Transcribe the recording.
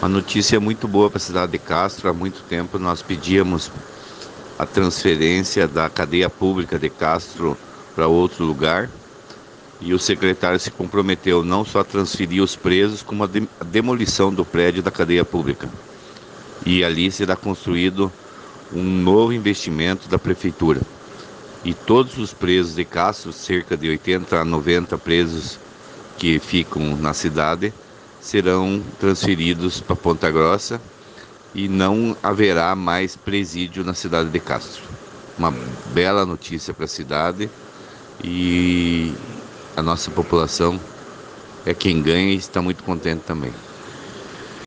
Uma notícia muito boa para a cidade de Castro. Há muito tempo nós pedíamos a transferência da cadeia pública de Castro para outro lugar. E o secretário se comprometeu não só a transferir os presos, como a, de a demolição do prédio da cadeia pública. E ali será construído um novo investimento da prefeitura. E todos os presos de Castro, cerca de 80 a 90 presos que ficam na cidade, serão transferidos para Ponta Grossa e não haverá mais presídio na cidade de Castro. Uma bela notícia para a cidade e a nossa população é quem ganha e está muito contente também.